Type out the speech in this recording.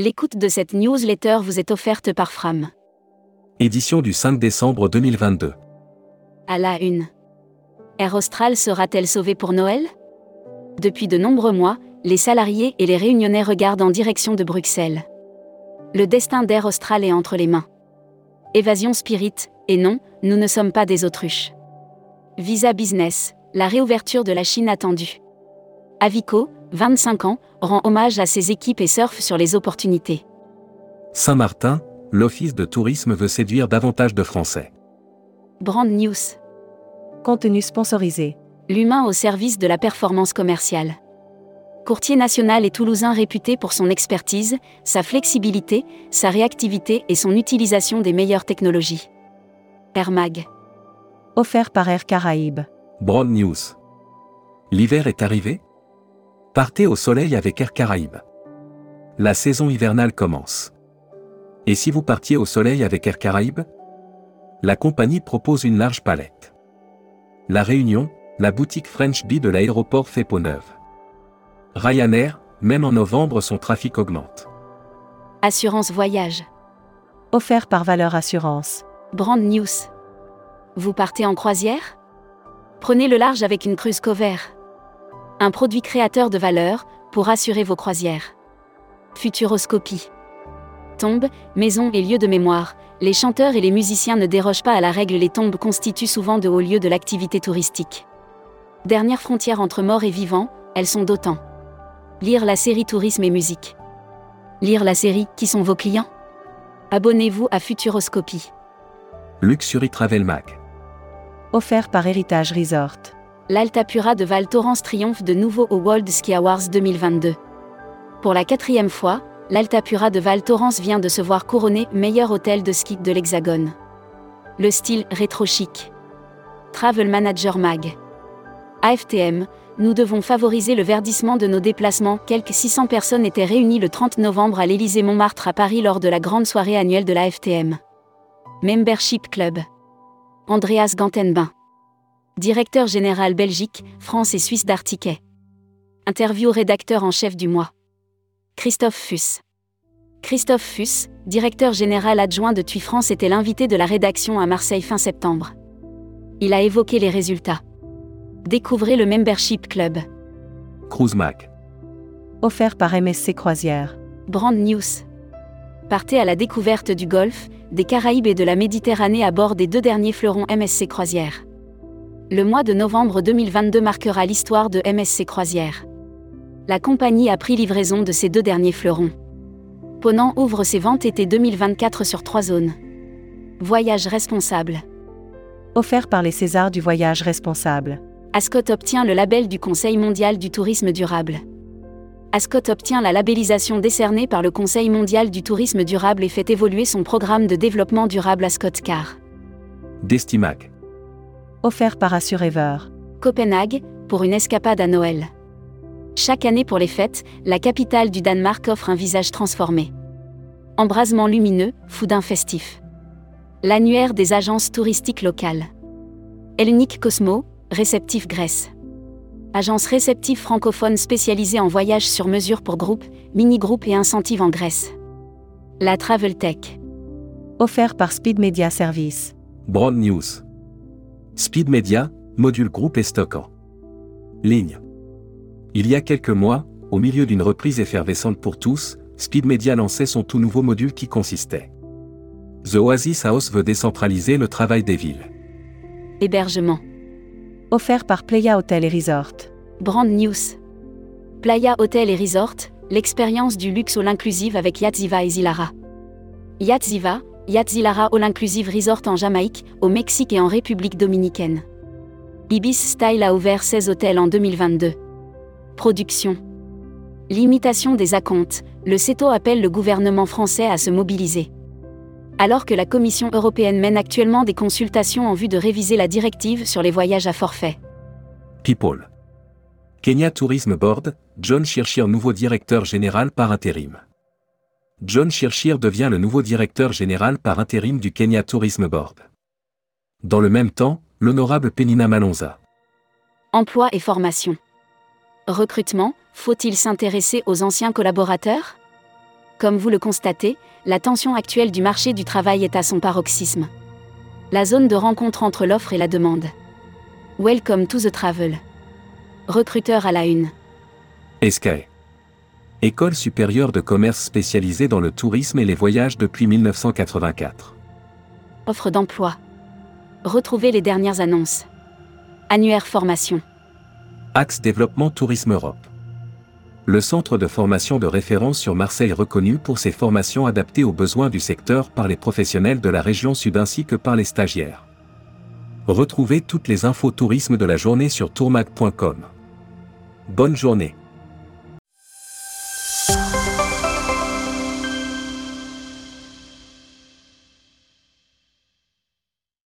L'écoute de cette newsletter vous est offerte par Fram. Édition du 5 décembre 2022. À la une. Air Austral sera-t-elle sauvée pour Noël? Depuis de nombreux mois, les salariés et les réunionnais regardent en direction de Bruxelles. Le destin d'Air Austral est entre les mains. Évasion Spirit, et non, nous ne sommes pas des autruches. Visa Business, la réouverture de la Chine attendue. Avico, 25 ans, rend hommage à ses équipes et surfe sur les opportunités. Saint-Martin, l'Office de tourisme veut séduire davantage de Français. Brand News. Contenu sponsorisé. L'humain au service de la performance commerciale. Courtier national et toulousain réputé pour son expertise, sa flexibilité, sa réactivité et son utilisation des meilleures technologies. Air Mag. Offert par Air Caraïbes. Broad News. L'hiver est arrivé Partez au soleil avec Air Caraïbes. La saison hivernale commence. Et si vous partiez au soleil avec Air Caraïbes? La compagnie propose une large palette. La Réunion, la boutique French Bee de l'aéroport fait peau neuve. Ryanair, même en novembre son trafic augmente. Assurance voyage. Offert par Valeur Assurance. Brand News. Vous partez en croisière? Prenez le large avec une cruise cover. Un produit créateur de valeur pour assurer vos croisières. Futuroscopie. Tombes, maisons et lieux de mémoire. Les chanteurs et les musiciens ne dérogent pas à la règle, les tombes constituent souvent de hauts lieux de l'activité touristique. Dernière frontière entre morts et vivants, elles sont d'autant. Lire la série Tourisme et musique. Lire la série Qui sont vos clients? Abonnez-vous à Futuroscopie. Luxury Travel Mag. Offert par Héritage Resort. L'Altapura de Val Thorens triomphe de nouveau au World Ski Awards 2022. Pour la quatrième fois, l'Altapura de Val Thorens vient de se voir couronné meilleur hôtel de ski de l'Hexagone. Le style rétro-chic. Travel Manager Mag. AFTM, nous devons favoriser le verdissement de nos déplacements. Quelques 600 personnes étaient réunies le 30 novembre à l'Élysée Montmartre à Paris lors de la grande soirée annuelle de l'AFTM. Membership Club. Andreas Gantenbain. Directeur général Belgique, France et Suisse d'Artiquet. Interview rédacteur en chef du mois. Christophe Fuss. Christophe Fuss, directeur général adjoint de TUI France, était l'invité de la rédaction à Marseille fin septembre. Il a évoqué les résultats. Découvrez le Membership Club. Cruise Mag. Offert par MSC Croisière. Brand News. Partez à la découverte du Golfe, des Caraïbes et de la Méditerranée à bord des deux derniers fleurons MSC Croisière. Le mois de novembre 2022 marquera l'histoire de MSC Croisière. La compagnie a pris livraison de ces deux derniers fleurons. Ponant ouvre ses ventes été 2024 sur trois zones. Voyage responsable. Offert par les Césars du voyage responsable. Ascot obtient le label du Conseil mondial du tourisme durable. Ascot obtient la labellisation décernée par le Conseil mondial du tourisme durable et fait évoluer son programme de développement durable Ascot Car. Destimag. Offert par Assurever. Copenhague, pour une escapade à Noël. Chaque année pour les fêtes, la capitale du Danemark offre un visage transformé. Embrasement lumineux, foudin festif. L'annuaire des agences touristiques locales. Hellenic Cosmo, réceptif Grèce. Agence réceptive francophone spécialisée en voyages sur mesure pour groupes, mini-groupes et incentives en Grèce. La Travel Tech. Offert par Speed Media Service. Broad News. Speed Media, module groupe et stockant. Ligne. Il y a quelques mois, au milieu d'une reprise effervescente pour tous, Speed Media lançait son tout nouveau module qui consistait. The Oasis House veut décentraliser le travail des villes. Hébergement. Offert par Playa Hotel et Resort. Brand News. Playa Hotel et Resort, l'expérience du luxe all inclusive avec Yatsiva et Zilara. Yatsiva, Yatzilara All Inclusive Resort en Jamaïque, au Mexique et en République dominicaine. Ibis Style a ouvert 16 hôtels en 2022. Production. Limitation des acomptes, le CETO appelle le gouvernement français à se mobiliser. Alors que la Commission européenne mène actuellement des consultations en vue de réviser la directive sur les voyages à forfait. People. Kenya Tourism Board, John Shirshir nouveau directeur général par intérim. John Shirshir devient le nouveau directeur général par intérim du Kenya Tourism Board. Dans le même temps, l'honorable Penina Malonza. Emploi et formation. Recrutement, faut-il s'intéresser aux anciens collaborateurs? Comme vous le constatez, la tension actuelle du marché du travail est à son paroxysme. La zone de rencontre entre l'offre et la demande. Welcome to the travel. Recruteur à la une. ESCAE. École supérieure de commerce spécialisée dans le tourisme et les voyages depuis 1984. Offre d'emploi. Retrouvez les dernières annonces. Annuaire formation. Axe Développement Tourisme Europe. Le centre de formation de référence sur Marseille reconnu pour ses formations adaptées aux besoins du secteur par les professionnels de la région sud ainsi que par les stagiaires. Retrouvez toutes les infos tourisme de la journée sur tourmag.com. Bonne journée.